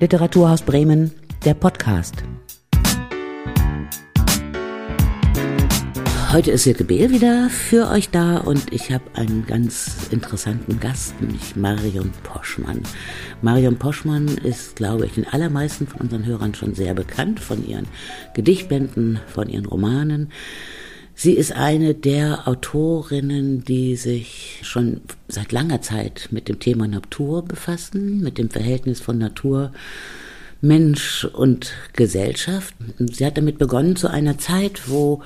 Literaturhaus Bremen, der Podcast. Heute ist Silke Behl wieder für euch da und ich habe einen ganz interessanten Gast, nämlich Marion Poschmann. Marion Poschmann ist, glaube ich, den allermeisten von unseren Hörern schon sehr bekannt von ihren Gedichtbänden, von ihren Romanen. Sie ist eine der Autorinnen, die sich schon seit langer Zeit mit dem Thema Natur befassen, mit dem Verhältnis von Natur, Mensch und Gesellschaft. Sie hat damit begonnen zu einer Zeit, wo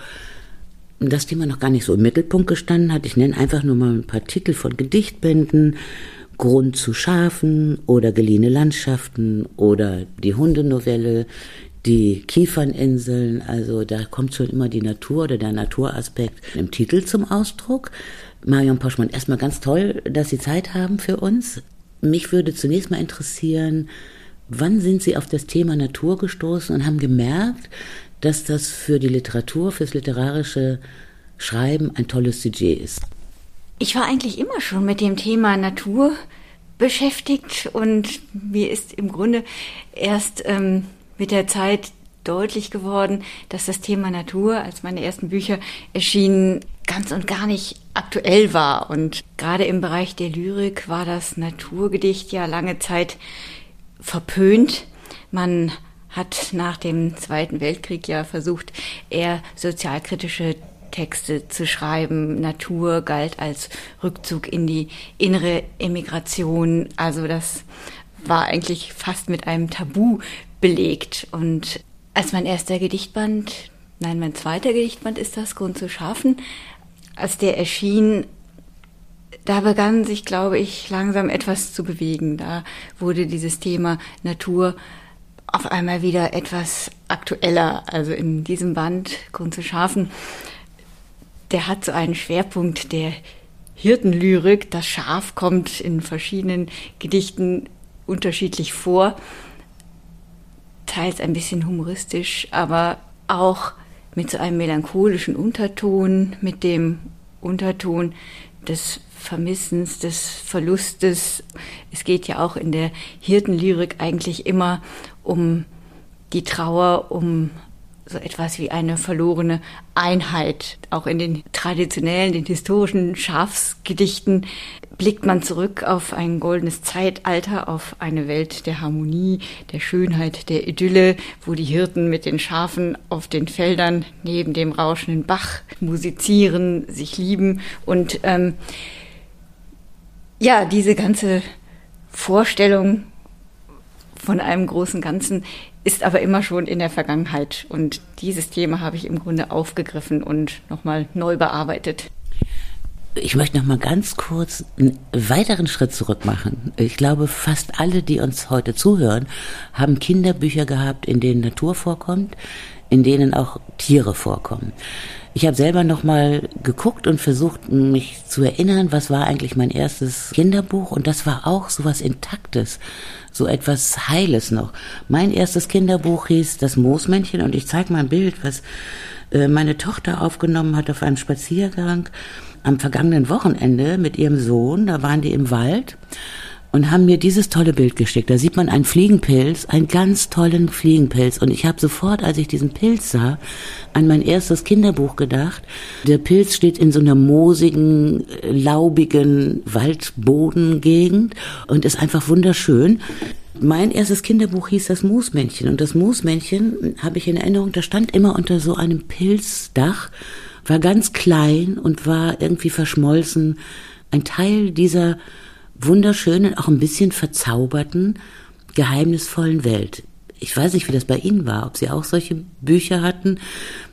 das Thema noch gar nicht so im Mittelpunkt gestanden hat. Ich nenne einfach nur mal ein paar Titel von Gedichtbänden. Grund zu Schafen oder geliehene Landschaften oder die Hundenovelle, die Kieferninseln, also da kommt schon immer die Natur oder der Naturaspekt im Titel zum Ausdruck. Marion Poschmann, erstmal ganz toll, dass Sie Zeit haben für uns. Mich würde zunächst mal interessieren, wann sind Sie auf das Thema Natur gestoßen und haben gemerkt, dass das für die Literatur, fürs literarische Schreiben ein tolles Sujet ist? Ich war eigentlich immer schon mit dem Thema Natur beschäftigt und mir ist im Grunde erst ähm, mit der Zeit deutlich geworden, dass das Thema Natur, als meine ersten Bücher erschienen, ganz und gar nicht aktuell war. Und gerade im Bereich der Lyrik war das Naturgedicht ja lange Zeit verpönt. Man hat nach dem Zweiten Weltkrieg ja versucht, eher sozialkritische Texte zu schreiben. Natur galt als Rückzug in die innere Emigration. Also das war eigentlich fast mit einem Tabu belegt. Und als mein erster Gedichtband, nein, mein zweiter Gedichtband ist das, Grund zu schaffen, als der erschien, da begann sich, glaube ich, langsam etwas zu bewegen. Da wurde dieses Thema Natur auf einmal wieder etwas aktueller. Also in diesem Band, Grund zu schaffen, der hat so einen Schwerpunkt der Hirtenlyrik. Das Schaf kommt in verschiedenen Gedichten unterschiedlich vor teils ein bisschen humoristisch, aber auch mit so einem melancholischen Unterton, mit dem Unterton des Vermissens, des Verlustes. Es geht ja auch in der Hirtenlyrik eigentlich immer um die Trauer, um so etwas wie eine verlorene Einheit. Auch in den traditionellen, den historischen Schafsgedichten blickt man zurück auf ein goldenes Zeitalter, auf eine Welt der Harmonie, der Schönheit, der Idylle, wo die Hirten mit den Schafen auf den Feldern neben dem rauschenden Bach musizieren, sich lieben und ähm, ja, diese ganze Vorstellung von einem großen Ganzen ist aber immer schon in der Vergangenheit. Und dieses Thema habe ich im Grunde aufgegriffen und nochmal neu bearbeitet. Ich möchte noch mal ganz kurz einen weiteren Schritt zurück machen. Ich glaube, fast alle, die uns heute zuhören, haben Kinderbücher gehabt, in denen Natur vorkommt, in denen auch Tiere vorkommen. Ich habe selber noch mal geguckt und versucht, mich zu erinnern, was war eigentlich mein erstes Kinderbuch und das war auch sowas Intaktes, so etwas Heiles noch. Mein erstes Kinderbuch hieß Das Moosmännchen und ich zeige mal ein Bild, was äh, meine Tochter aufgenommen hat auf einem Spaziergang am vergangenen Wochenende mit ihrem Sohn. Da waren die im Wald und haben mir dieses tolle Bild geschickt. Da sieht man einen Fliegenpilz, einen ganz tollen Fliegenpilz. Und ich habe sofort, als ich diesen Pilz sah, an mein erstes Kinderbuch gedacht. Der Pilz steht in so einer moosigen, laubigen Waldbodengegend und ist einfach wunderschön. Mein erstes Kinderbuch hieß das Moosmännchen. Und das Moosmännchen habe ich in Erinnerung, da stand immer unter so einem Pilzdach, war ganz klein und war irgendwie verschmolzen. Ein Teil dieser wunderschönen, auch ein bisschen verzauberten, geheimnisvollen Welt. Ich weiß nicht, wie das bei Ihnen war, ob Sie auch solche Bücher hatten.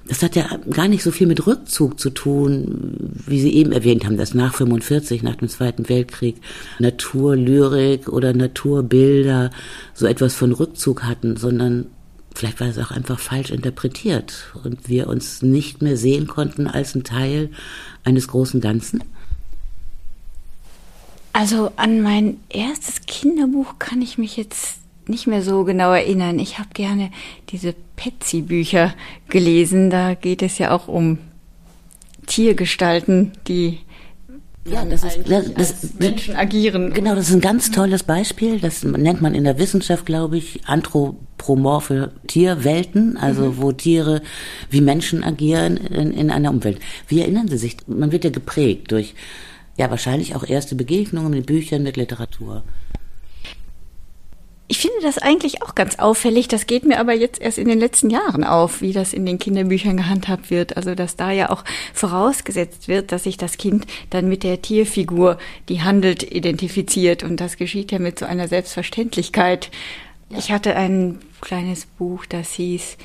Das hat ja gar nicht so viel mit Rückzug zu tun, wie Sie eben erwähnt haben, dass nach 45, nach dem Zweiten Weltkrieg, Naturlyrik oder Naturbilder so etwas von Rückzug hatten, sondern vielleicht war es auch einfach falsch interpretiert und wir uns nicht mehr sehen konnten als ein Teil eines großen Ganzen. Also an mein erstes Kinderbuch kann ich mich jetzt nicht mehr so genau erinnern. Ich habe gerne diese Petsy-Bücher gelesen. Da geht es ja auch um Tiergestalten, die ja, das ist, das, das, Menschen agieren. Genau, das ist ein ganz tolles Beispiel. Das nennt man in der Wissenschaft, glaube ich, anthropomorphe Tierwelten, also mhm. wo Tiere wie Menschen agieren in, in einer Umwelt. Wie erinnern Sie sich? Man wird ja geprägt durch, ja, wahrscheinlich auch erste Begegnungen mit Büchern, mit Literatur. Ich finde das eigentlich auch ganz auffällig. Das geht mir aber jetzt erst in den letzten Jahren auf, wie das in den Kinderbüchern gehandhabt wird. Also, dass da ja auch vorausgesetzt wird, dass sich das Kind dann mit der Tierfigur, die handelt, identifiziert. Und das geschieht ja mit so einer Selbstverständlichkeit. Ich hatte ein kleines Buch, das hieß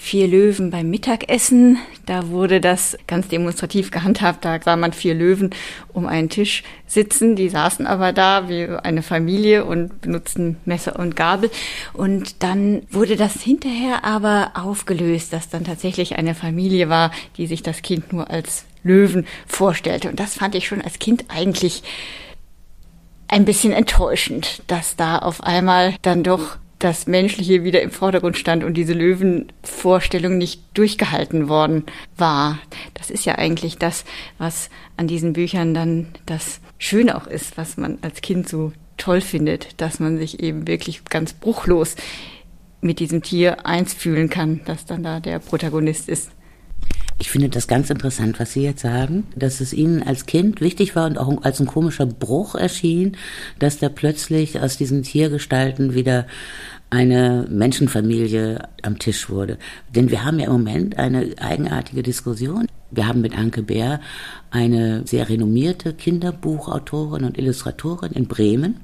vier Löwen beim Mittagessen. Da wurde das ganz demonstrativ gehandhabt. Da sah man vier Löwen um einen Tisch sitzen. Die saßen aber da wie eine Familie und benutzten Messer und Gabel. Und dann wurde das hinterher aber aufgelöst, dass dann tatsächlich eine Familie war, die sich das Kind nur als Löwen vorstellte. Und das fand ich schon als Kind eigentlich ein bisschen enttäuschend, dass da auf einmal dann doch das Menschliche wieder im Vordergrund stand und diese Löwenvorstellung nicht durchgehalten worden war. Das ist ja eigentlich das, was an diesen Büchern dann das Schöne auch ist, was man als Kind so toll findet, dass man sich eben wirklich ganz bruchlos mit diesem Tier eins fühlen kann, das dann da der Protagonist ist. Ich finde das ganz interessant, was Sie jetzt sagen, dass es Ihnen als Kind wichtig war und auch als ein komischer Bruch erschien, dass da plötzlich aus diesen Tiergestalten wieder eine Menschenfamilie am Tisch wurde. Denn wir haben ja im Moment eine eigenartige Diskussion. Wir haben mit Anke Bär eine sehr renommierte Kinderbuchautorin und Illustratorin in Bremen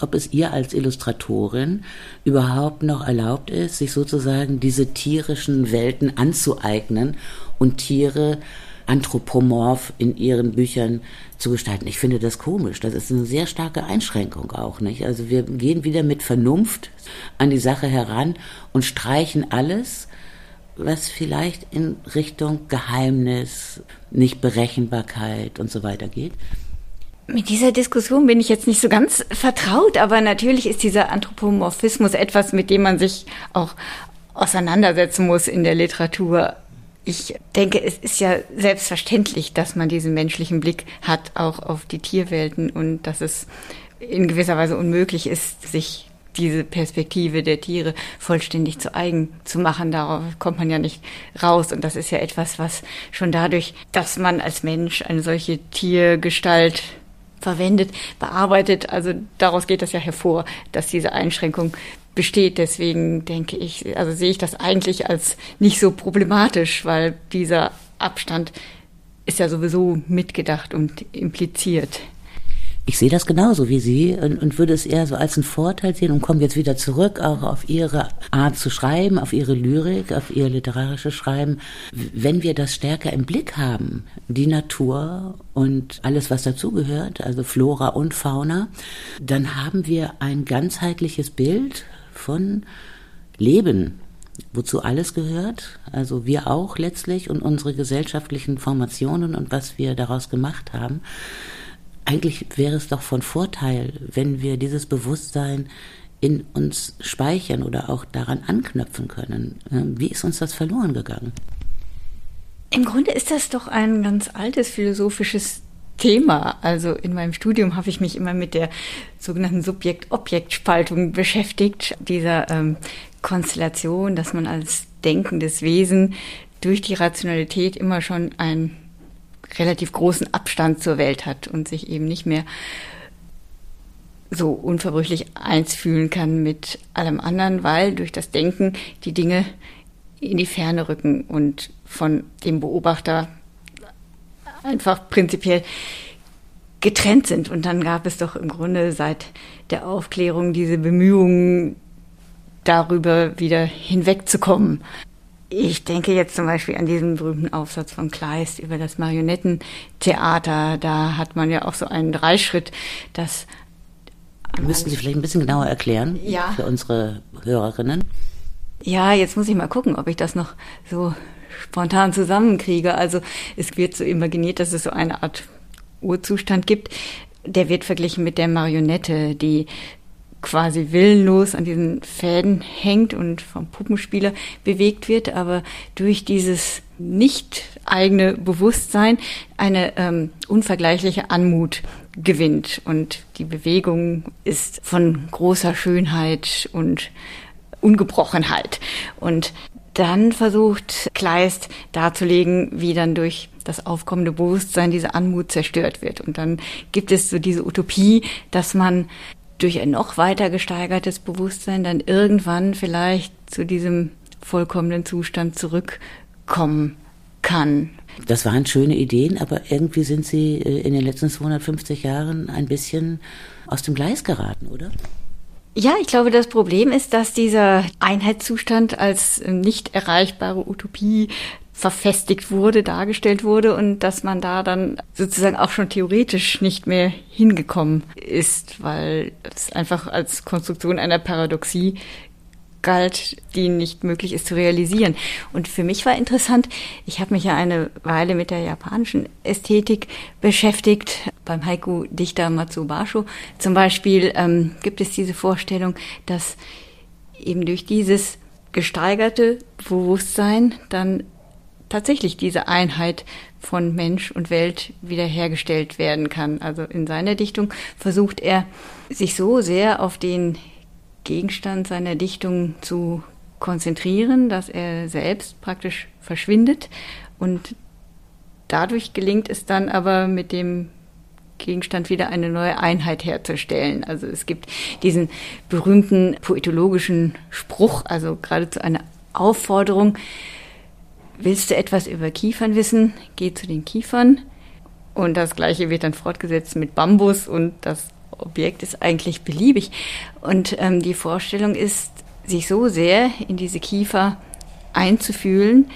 ob es ihr als Illustratorin überhaupt noch erlaubt ist, sich sozusagen diese tierischen Welten anzueignen und Tiere anthropomorph in ihren Büchern zu gestalten. Ich finde das komisch. Das ist eine sehr starke Einschränkung auch, nicht? Also wir gehen wieder mit Vernunft an die Sache heran und streichen alles, was vielleicht in Richtung Geheimnis, Nichtberechenbarkeit und so weiter geht. Mit dieser Diskussion bin ich jetzt nicht so ganz vertraut, aber natürlich ist dieser Anthropomorphismus etwas, mit dem man sich auch auseinandersetzen muss in der Literatur. Ich denke, es ist ja selbstverständlich, dass man diesen menschlichen Blick hat, auch auf die Tierwelten und dass es in gewisser Weise unmöglich ist, sich diese Perspektive der Tiere vollständig zu eigen zu machen. Darauf kommt man ja nicht raus. Und das ist ja etwas, was schon dadurch, dass man als Mensch eine solche Tiergestalt verwendet, bearbeitet. Also daraus geht das ja hervor, dass diese Einschränkung besteht. Deswegen denke ich, also sehe ich das eigentlich als nicht so problematisch, weil dieser Abstand ist ja sowieso mitgedacht und impliziert. Ich sehe das genauso wie Sie und, und, würde es eher so als einen Vorteil sehen und komme jetzt wieder zurück auch auf Ihre Art zu schreiben, auf Ihre Lyrik, auf Ihr literarisches Schreiben. Wenn wir das stärker im Blick haben, die Natur und alles, was dazugehört, also Flora und Fauna, dann haben wir ein ganzheitliches Bild von Leben, wozu alles gehört, also wir auch letztlich und unsere gesellschaftlichen Formationen und was wir daraus gemacht haben eigentlich wäre es doch von Vorteil, wenn wir dieses Bewusstsein in uns speichern oder auch daran anknüpfen können. Wie ist uns das verloren gegangen? Im Grunde ist das doch ein ganz altes philosophisches Thema. Also in meinem Studium habe ich mich immer mit der sogenannten Subjekt-Objekt-Spaltung beschäftigt, dieser ähm, Konstellation, dass man als denkendes Wesen durch die Rationalität immer schon ein relativ großen Abstand zur Welt hat und sich eben nicht mehr so unverbrüchlich eins fühlen kann mit allem anderen, weil durch das Denken die Dinge in die Ferne rücken und von dem Beobachter einfach prinzipiell getrennt sind. Und dann gab es doch im Grunde seit der Aufklärung diese Bemühungen, darüber wieder hinwegzukommen. Ich denke jetzt zum Beispiel an diesen berühmten Aufsatz von Kleist über das Marionettentheater. Da hat man ja auch so einen Dreischritt, das Müssten Sie vielleicht ein bisschen genauer erklären ja. für unsere Hörerinnen? Ja, jetzt muss ich mal gucken, ob ich das noch so spontan zusammenkriege. Also es wird so imaginiert, dass es so eine Art Urzustand gibt. Der wird verglichen mit der Marionette, die quasi willenlos an diesen Fäden hängt und vom Puppenspieler bewegt wird, aber durch dieses nicht eigene Bewusstsein eine ähm, unvergleichliche Anmut gewinnt. Und die Bewegung ist von großer Schönheit und Ungebrochenheit. Und dann versucht Kleist darzulegen, wie dann durch das aufkommende Bewusstsein diese Anmut zerstört wird. Und dann gibt es so diese Utopie, dass man durch ein noch weiter gesteigertes Bewusstsein dann irgendwann vielleicht zu diesem vollkommenen Zustand zurückkommen kann. Das waren schöne Ideen, aber irgendwie sind sie äh, in den letzten 250 Jahren ein bisschen aus dem Gleis geraten, oder? Ja, ich glaube, das Problem ist, dass dieser Einheitszustand als nicht erreichbare Utopie verfestigt wurde, dargestellt wurde und dass man da dann sozusagen auch schon theoretisch nicht mehr hingekommen ist, weil es einfach als Konstruktion einer Paradoxie galt, die nicht möglich ist zu realisieren. Und für mich war interessant, ich habe mich ja eine Weile mit der japanischen Ästhetik beschäftigt. Beim Haiku-Dichter Matsubasho zum Beispiel ähm, gibt es diese Vorstellung, dass eben durch dieses gesteigerte Bewusstsein dann tatsächlich diese Einheit von Mensch und Welt wiederhergestellt werden kann. Also in seiner Dichtung versucht er, sich so sehr auf den Gegenstand seiner Dichtung zu konzentrieren, dass er selbst praktisch verschwindet und dadurch gelingt es dann aber mit dem Gegenstand wieder eine neue Einheit herzustellen. Also es gibt diesen berühmten poetologischen Spruch, also geradezu eine Aufforderung, willst du etwas über Kiefern wissen, geh zu den Kiefern. Und das gleiche wird dann fortgesetzt mit Bambus und das Objekt ist eigentlich beliebig. Und ähm, die Vorstellung ist, sich so sehr in diese Kiefer einzufühlen,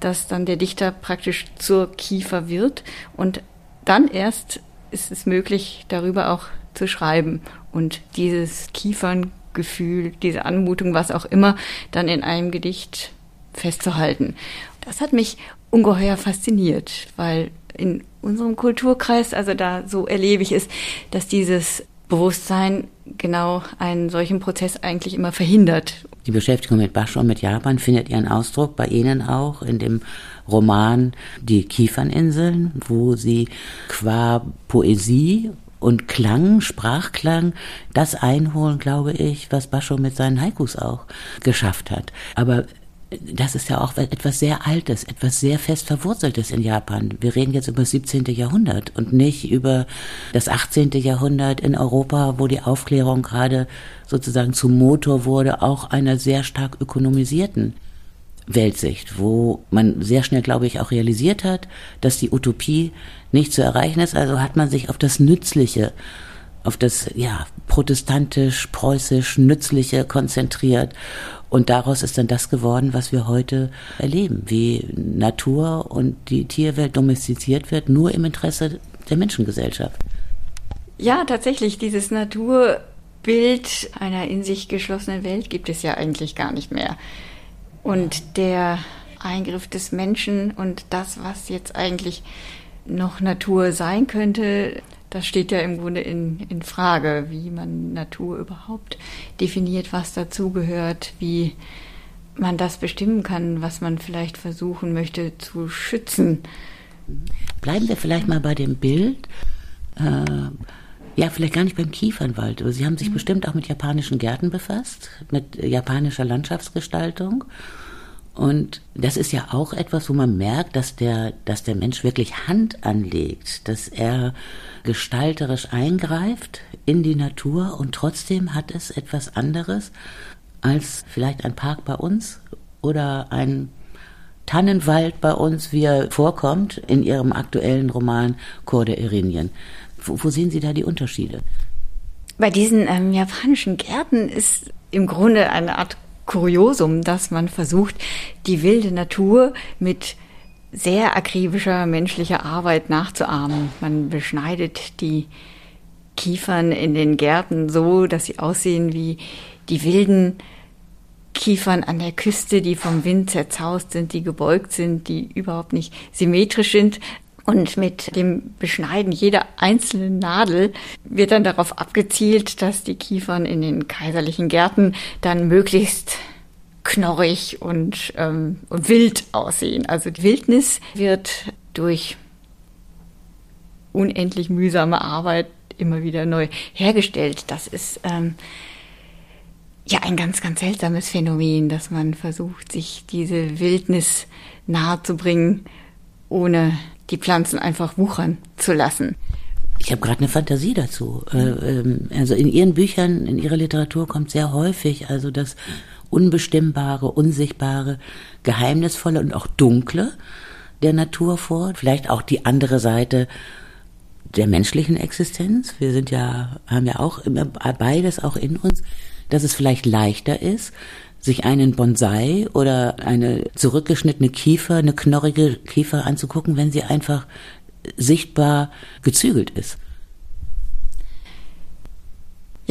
dass dann der Dichter praktisch zur Kiefer wird und dann erst ist es möglich, darüber auch zu schreiben und dieses Kieferngefühl, diese Anmutung, was auch immer, dann in einem Gedicht festzuhalten. Das hat mich ungeheuer fasziniert, weil in unserem Kulturkreis, also da so erlebe ich es, dass dieses Bewusstsein genau einen solchen Prozess eigentlich immer verhindert. Die Beschäftigung mit Basho und mit Japan findet ihren Ausdruck bei Ihnen auch in dem Roman Die Kieferninseln, wo Sie qua Poesie und Klang, Sprachklang, das einholen, glaube ich, was Basho mit seinen Haikus auch geschafft hat. Aber das ist ja auch etwas sehr Altes, etwas sehr fest Verwurzeltes in Japan. Wir reden jetzt über das 17. Jahrhundert und nicht über das 18. Jahrhundert in Europa, wo die Aufklärung gerade sozusagen zum Motor wurde, auch einer sehr stark ökonomisierten Weltsicht, wo man sehr schnell, glaube ich, auch realisiert hat, dass die Utopie nicht zu erreichen ist. Also hat man sich auf das Nützliche auf das ja protestantisch preußisch nützliche konzentriert und daraus ist dann das geworden, was wir heute erleben, wie Natur und die Tierwelt domestiziert wird, nur im Interesse der Menschengesellschaft. Ja, tatsächlich, dieses Naturbild einer in sich geschlossenen Welt gibt es ja eigentlich gar nicht mehr. Und der Eingriff des Menschen und das, was jetzt eigentlich noch Natur sein könnte, das steht ja im Grunde in, in Frage, wie man Natur überhaupt definiert, was dazugehört, wie man das bestimmen kann, was man vielleicht versuchen möchte zu schützen. Bleiben wir vielleicht mal bei dem Bild. Äh, ja, vielleicht gar nicht beim Kiefernwald, aber Sie haben sich mhm. bestimmt auch mit japanischen Gärten befasst, mit japanischer Landschaftsgestaltung. Und das ist ja auch etwas, wo man merkt, dass der, dass der Mensch wirklich Hand anlegt, dass er gestalterisch eingreift in die Natur und trotzdem hat es etwas anderes als vielleicht ein Park bei uns oder ein Tannenwald bei uns, wie er vorkommt in Ihrem aktuellen Roman Chor der Irinien. Wo, wo sehen Sie da die Unterschiede? Bei diesen ähm, japanischen Gärten ist im Grunde eine Art Kuriosum, dass man versucht, die wilde Natur mit sehr akribischer menschlicher Arbeit nachzuahmen. Man beschneidet die Kiefern in den Gärten so, dass sie aussehen wie die wilden Kiefern an der Küste, die vom Wind zerzaust sind, die gebeugt sind, die überhaupt nicht symmetrisch sind. Und mit dem Beschneiden jeder einzelnen Nadel wird dann darauf abgezielt, dass die Kiefern in den kaiserlichen Gärten dann möglichst knorrig und, ähm, und wild aussehen. Also die Wildnis wird durch unendlich mühsame Arbeit immer wieder neu hergestellt. Das ist ähm, ja ein ganz, ganz seltsames Phänomen, dass man versucht, sich diese Wildnis nahe zu bringen, ohne die Pflanzen einfach wuchern zu lassen. Ich habe gerade eine Fantasie dazu. Äh, ähm, also in Ihren Büchern, in Ihrer Literatur kommt sehr häufig also das Unbestimmbare, Unsichtbare, Geheimnisvolle und auch Dunkle der Natur vor. Vielleicht auch die andere Seite der menschlichen Existenz. Wir sind ja, haben ja auch immer beides auch in uns, dass es vielleicht leichter ist, sich einen Bonsai oder eine zurückgeschnittene Kiefer, eine knorrige Kiefer anzugucken, wenn sie einfach sichtbar gezügelt ist.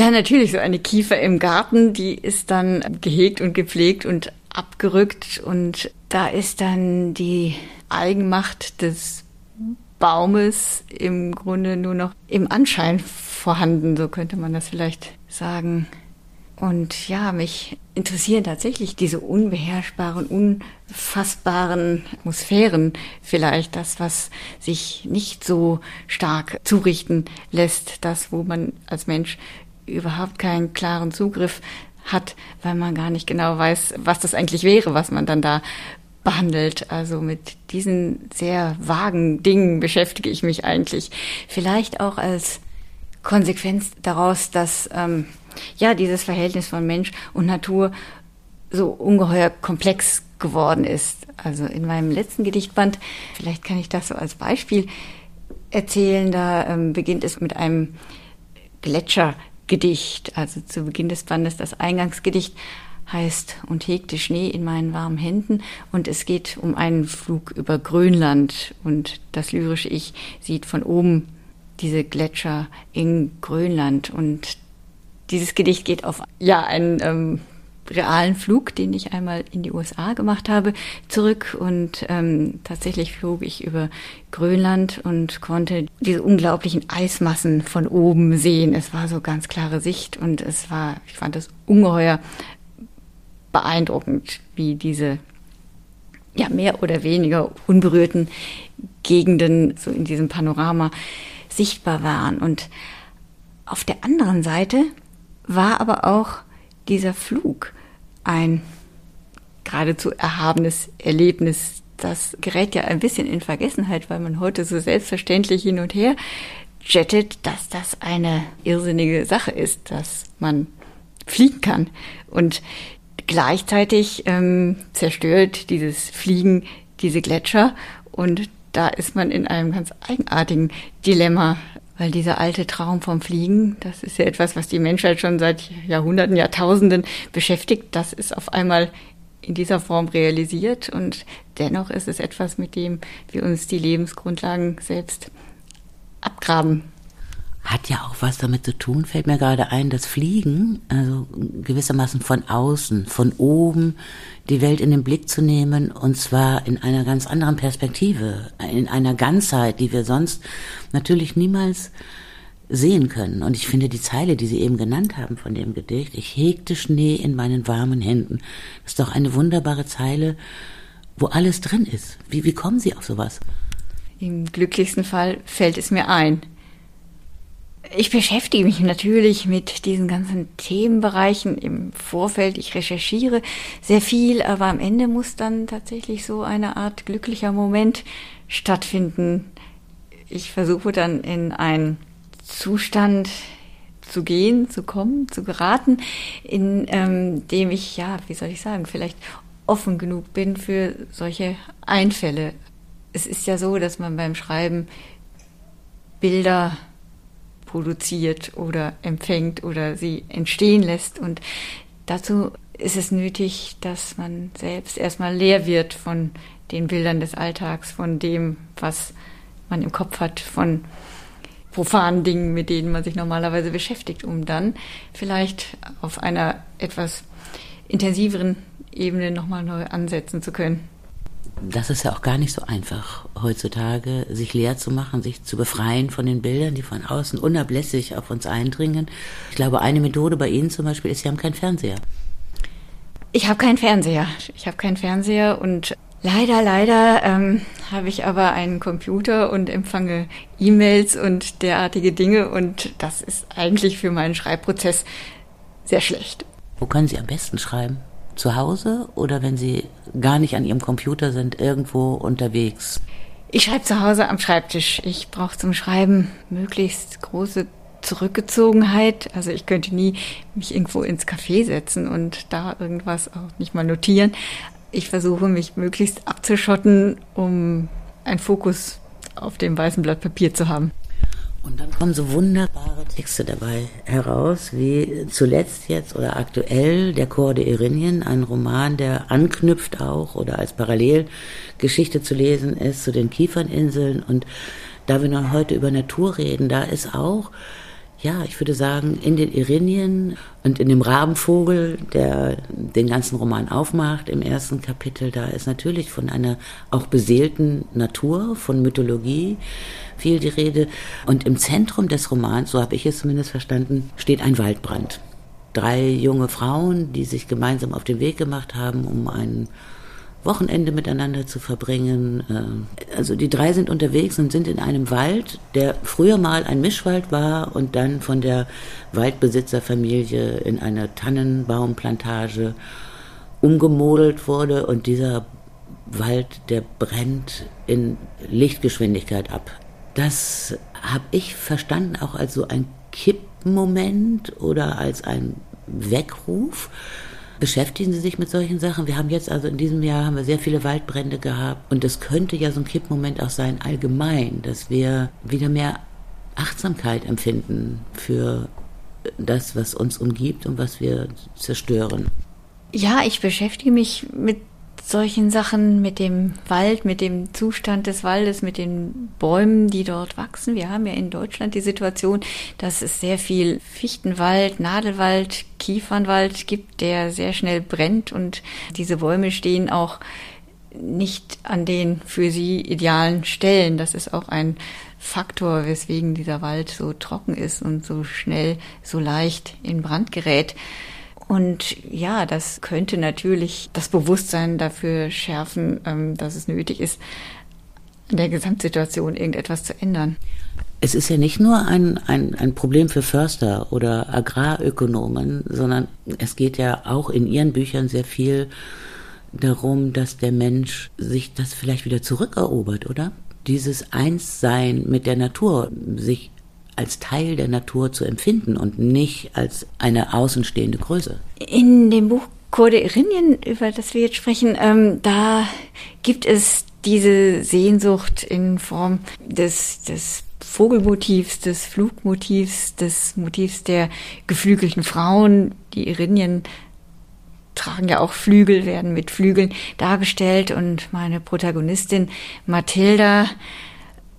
Ja, natürlich, so eine Kiefer im Garten, die ist dann gehegt und gepflegt und abgerückt und da ist dann die Eigenmacht des Baumes im Grunde nur noch im Anschein vorhanden, so könnte man das vielleicht sagen. Und ja, mich interessieren tatsächlich diese unbeherrschbaren, unfassbaren Atmosphären, vielleicht das, was sich nicht so stark zurichten lässt, das, wo man als Mensch überhaupt keinen klaren Zugriff hat, weil man gar nicht genau weiß, was das eigentlich wäre, was man dann da behandelt. Also mit diesen sehr vagen Dingen beschäftige ich mich eigentlich. Vielleicht auch als Konsequenz daraus, dass ähm, ja dieses Verhältnis von Mensch und Natur so ungeheuer komplex geworden ist. Also in meinem letzten Gedichtband, vielleicht kann ich das so als Beispiel erzählen, da ähm, beginnt es mit einem Gletschergedicht. Also zu Beginn des Bandes das Eingangsgedicht heißt und hegte Schnee in meinen warmen Händen. Und es geht um einen Flug über Grönland. Und das lyrische Ich sieht von oben diese Gletscher in Grönland. Und dieses Gedicht geht auf ja einen ähm, realen Flug, den ich einmal in die USA gemacht habe, zurück und ähm, tatsächlich flog ich über Grönland und konnte diese unglaublichen Eismassen von oben sehen. Es war so ganz klare Sicht und es war, ich fand das ungeheuer beeindruckend, wie diese ja mehr oder weniger unberührten Gegenden so in diesem Panorama sichtbar waren. Und auf der anderen Seite war aber auch dieser Flug ein geradezu erhabenes Erlebnis. Das gerät ja ein bisschen in Vergessenheit, weil man heute so selbstverständlich hin und her jettet, dass das eine irrsinnige Sache ist, dass man fliegen kann. Und Gleichzeitig ähm, zerstört dieses Fliegen diese Gletscher und da ist man in einem ganz eigenartigen Dilemma, weil dieser alte Traum vom Fliegen, das ist ja etwas, was die Menschheit schon seit Jahrhunderten, Jahrtausenden beschäftigt, das ist auf einmal in dieser Form realisiert und dennoch ist es etwas, mit dem wir uns die Lebensgrundlagen selbst abgraben hat ja auch was damit zu tun, fällt mir gerade ein, das Fliegen, also gewissermaßen von außen, von oben die Welt in den Blick zu nehmen und zwar in einer ganz anderen Perspektive, in einer Ganzheit, die wir sonst natürlich niemals sehen können. Und ich finde die Zeile, die Sie eben genannt haben von dem Gedicht, ich hegte Schnee in meinen warmen Händen, ist doch eine wunderbare Zeile, wo alles drin ist. Wie, wie kommen Sie auf sowas? Im glücklichsten Fall fällt es mir ein. Ich beschäftige mich natürlich mit diesen ganzen Themenbereichen im Vorfeld. Ich recherchiere sehr viel, aber am Ende muss dann tatsächlich so eine Art glücklicher Moment stattfinden. Ich versuche dann in einen Zustand zu gehen, zu kommen, zu geraten, in ähm, dem ich, ja, wie soll ich sagen, vielleicht offen genug bin für solche Einfälle. Es ist ja so, dass man beim Schreiben Bilder produziert oder empfängt oder sie entstehen lässt. Und dazu ist es nötig, dass man selbst erstmal leer wird von den Bildern des Alltags, von dem, was man im Kopf hat, von profanen Dingen, mit denen man sich normalerweise beschäftigt, um dann vielleicht auf einer etwas intensiveren Ebene nochmal neu ansetzen zu können das ist ja auch gar nicht so einfach heutzutage, sich leer zu machen, sich zu befreien von den Bildern, die von außen unablässig auf uns eindringen. Ich glaube, eine Methode bei Ihnen zum Beispiel ist, Sie haben keinen Fernseher. Ich habe keinen Fernseher. Ich habe keinen Fernseher und leider, leider ähm, habe ich aber einen Computer und empfange E-Mails und derartige Dinge und das ist eigentlich für meinen Schreibprozess sehr schlecht. Wo können Sie am besten schreiben? Zu Hause oder wenn Sie gar nicht an Ihrem Computer sind, irgendwo unterwegs? Ich schreibe zu Hause am Schreibtisch. Ich brauche zum Schreiben möglichst große Zurückgezogenheit. Also ich könnte nie mich irgendwo ins Café setzen und da irgendwas auch nicht mal notieren. Ich versuche mich möglichst abzuschotten, um einen Fokus auf dem weißen Blatt Papier zu haben. Und dann kommen so wunderbare Texte dabei heraus, wie zuletzt jetzt oder aktuell der Chor de Irinien, ein Roman, der anknüpft auch oder als Parallelgeschichte zu lesen ist zu den Kieferninseln. Und da wir nun heute über Natur reden, da ist auch ja, ich würde sagen, in den Irinien und in dem Rabenvogel, der den ganzen Roman aufmacht im ersten Kapitel, da ist natürlich von einer auch beseelten Natur, von Mythologie viel die Rede. Und im Zentrum des Romans, so habe ich es zumindest verstanden, steht ein Waldbrand. Drei junge Frauen, die sich gemeinsam auf den Weg gemacht haben, um einen Wochenende miteinander zu verbringen. Äh, also die drei sind unterwegs und sind in einem Wald, der früher mal ein Mischwald war und dann von der Waldbesitzerfamilie in eine Tannenbaumplantage umgemodelt wurde und dieser Wald, der brennt in Lichtgeschwindigkeit ab. Das habe ich verstanden auch als so ein Kippmoment oder als ein Weckruf Beschäftigen Sie sich mit solchen Sachen? Wir haben jetzt also in diesem Jahr haben wir sehr viele Waldbrände gehabt und es könnte ja so ein Kippmoment auch sein allgemein, dass wir wieder mehr Achtsamkeit empfinden für das, was uns umgibt und was wir zerstören. Ja, ich beschäftige mich mit solchen Sachen mit dem Wald, mit dem Zustand des Waldes, mit den Bäumen, die dort wachsen. Wir haben ja in Deutschland die Situation, dass es sehr viel Fichtenwald, Nadelwald, Kiefernwald gibt, der sehr schnell brennt und diese Bäume stehen auch nicht an den für sie idealen Stellen. Das ist auch ein Faktor, weswegen dieser Wald so trocken ist und so schnell, so leicht in Brand gerät. Und ja, das könnte natürlich das Bewusstsein dafür schärfen, ähm, dass es nötig ist, in der Gesamtsituation irgendetwas zu ändern. Es ist ja nicht nur ein, ein, ein Problem für Förster oder Agrarökonomen, sondern es geht ja auch in Ihren Büchern sehr viel darum, dass der Mensch sich das vielleicht wieder zurückerobert, oder? Dieses Einssein mit der Natur, sich als Teil der Natur zu empfinden und nicht als eine außenstehende Größe. In dem Buch Code Irinien, über das wir jetzt sprechen, ähm, da gibt es diese Sehnsucht in Form des, des Vogelmotivs, des Flugmotivs, des Motivs der geflügelten Frauen. Die Irinien tragen ja auch Flügel, werden mit Flügeln dargestellt und meine Protagonistin Mathilda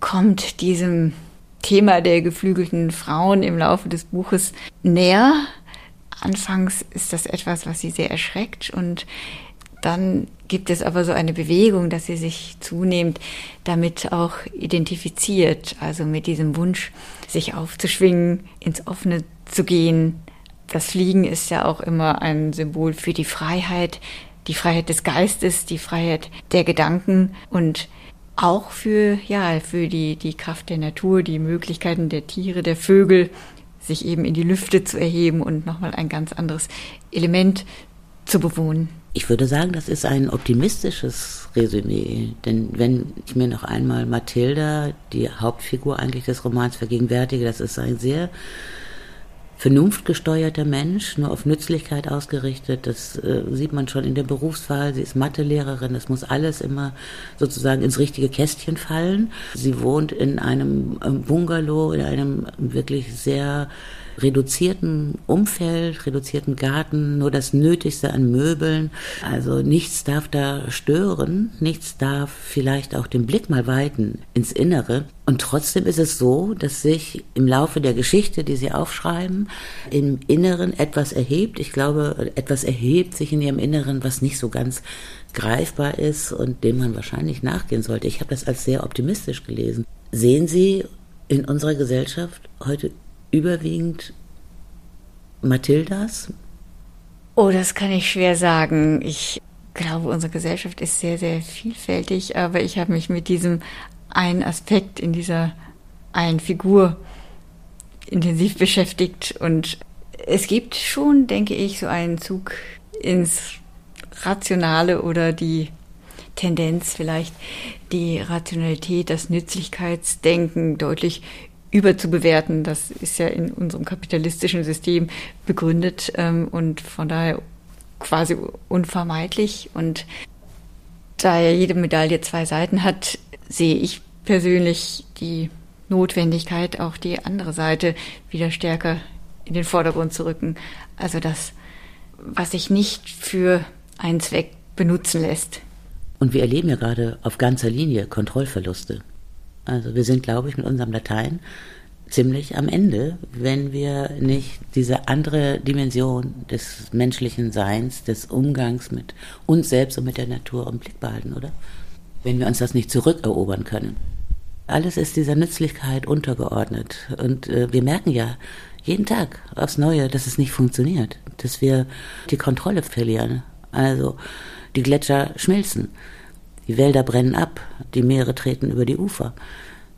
kommt diesem Thema der geflügelten Frauen im Laufe des Buches näher. Anfangs ist das etwas, was sie sehr erschreckt und dann gibt es aber so eine Bewegung, dass sie sich zunehmend damit auch identifiziert, also mit diesem Wunsch, sich aufzuschwingen, ins Offene zu gehen. Das Fliegen ist ja auch immer ein Symbol für die Freiheit, die Freiheit des Geistes, die Freiheit der Gedanken und auch für, ja, für die, die Kraft der Natur, die Möglichkeiten der Tiere, der Vögel, sich eben in die Lüfte zu erheben und nochmal ein ganz anderes Element zu bewohnen. Ich würde sagen, das ist ein optimistisches Resümee. Denn wenn ich mir noch einmal Mathilda, die Hauptfigur eigentlich des Romans, vergegenwärtige, das ist ein sehr vernunftgesteuerter Mensch, nur auf Nützlichkeit ausgerichtet. Das äh, sieht man schon in der Berufswahl. Sie ist Mathelehrerin. Das muss alles immer sozusagen ins richtige Kästchen fallen. Sie wohnt in einem ähm, Bungalow, in einem wirklich sehr reduzierten Umfeld, reduzierten Garten, nur das Nötigste an Möbeln. Also nichts darf da stören, nichts darf vielleicht auch den Blick mal weiten ins Innere. Und trotzdem ist es so, dass sich im Laufe der Geschichte, die Sie aufschreiben, im Inneren etwas erhebt. Ich glaube, etwas erhebt sich in Ihrem Inneren, was nicht so ganz greifbar ist und dem man wahrscheinlich nachgehen sollte. Ich habe das als sehr optimistisch gelesen. Sehen Sie in unserer Gesellschaft heute überwiegend Mathildas Oh, das kann ich schwer sagen. Ich glaube, unsere Gesellschaft ist sehr, sehr vielfältig, aber ich habe mich mit diesem einen Aspekt in dieser einen Figur intensiv beschäftigt und es gibt schon, denke ich, so einen Zug ins Rationale oder die Tendenz vielleicht, die Rationalität, das Nützlichkeitsdenken deutlich überzubewerten. Das ist ja in unserem kapitalistischen System begründet ähm, und von daher quasi unvermeidlich. Und da ja jede Medaille zwei Seiten hat, sehe ich persönlich die Notwendigkeit, auch die andere Seite wieder stärker in den Vordergrund zu rücken. Also das, was sich nicht für einen Zweck benutzen lässt. Und wir erleben ja gerade auf ganzer Linie Kontrollverluste. Also wir sind, glaube ich, mit unserem Latein ziemlich am Ende, wenn wir nicht diese andere Dimension des menschlichen Seins, des Umgangs mit uns selbst und mit der Natur im Blick behalten, oder? Wenn wir uns das nicht zurückerobern können. Alles ist dieser Nützlichkeit untergeordnet. Und äh, wir merken ja jeden Tag aufs Neue, dass es nicht funktioniert, dass wir die Kontrolle verlieren. Also die Gletscher schmilzen, die Wälder brennen ab, die Meere treten über die Ufer.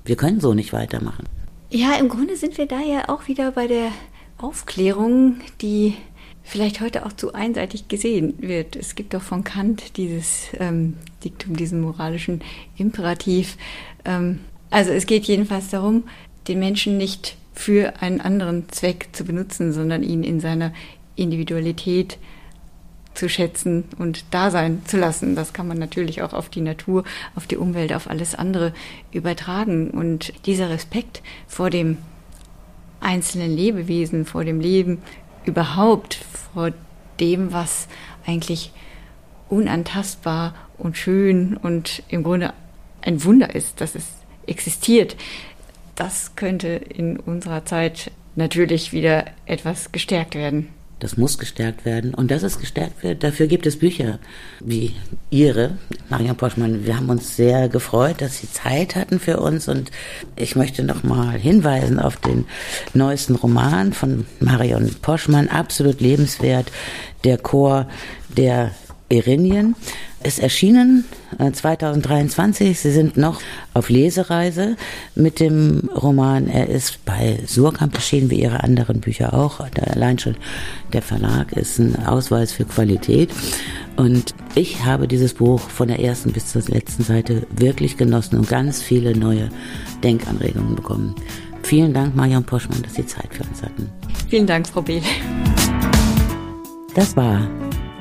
Wir können so nicht weitermachen. Ja, im Grunde sind wir da ja auch wieder bei der Aufklärung, die vielleicht heute auch zu einseitig gesehen wird. Es gibt doch von Kant dieses ähm, Diktum, diesen moralischen Imperativ. Ähm, also es geht jedenfalls darum, den Menschen nicht für einen anderen Zweck zu benutzen, sondern ihn in seiner Individualität zu schätzen und da sein zu lassen. Das kann man natürlich auch auf die Natur, auf die Umwelt, auf alles andere übertragen. Und dieser Respekt vor dem einzelnen Lebewesen, vor dem Leben überhaupt, vor dem, was eigentlich unantastbar und schön und im Grunde ein Wunder ist, dass es existiert, das könnte in unserer Zeit natürlich wieder etwas gestärkt werden. Das muss gestärkt werden. Und dass es gestärkt wird, dafür gibt es Bücher wie Ihre, Marion Poschmann. Wir haben uns sehr gefreut, dass Sie Zeit hatten für uns. Und ich möchte noch mal hinweisen auf den neuesten Roman von Marion Poschmann. Absolut lebenswert. Der Chor der Erinien ist erschienen 2023. Äh, Sie sind noch auf Lesereise mit dem Roman. Er ist bei Surkamp erschienen, wie Ihre anderen Bücher auch. Allein schon der Verlag ist ein Ausweis für Qualität. Und ich habe dieses Buch von der ersten bis zur letzten Seite wirklich genossen und ganz viele neue Denkanregungen bekommen. Vielen Dank, Marion Poschmann, dass Sie Zeit für uns hatten. Vielen Dank, Frau Behle. Das war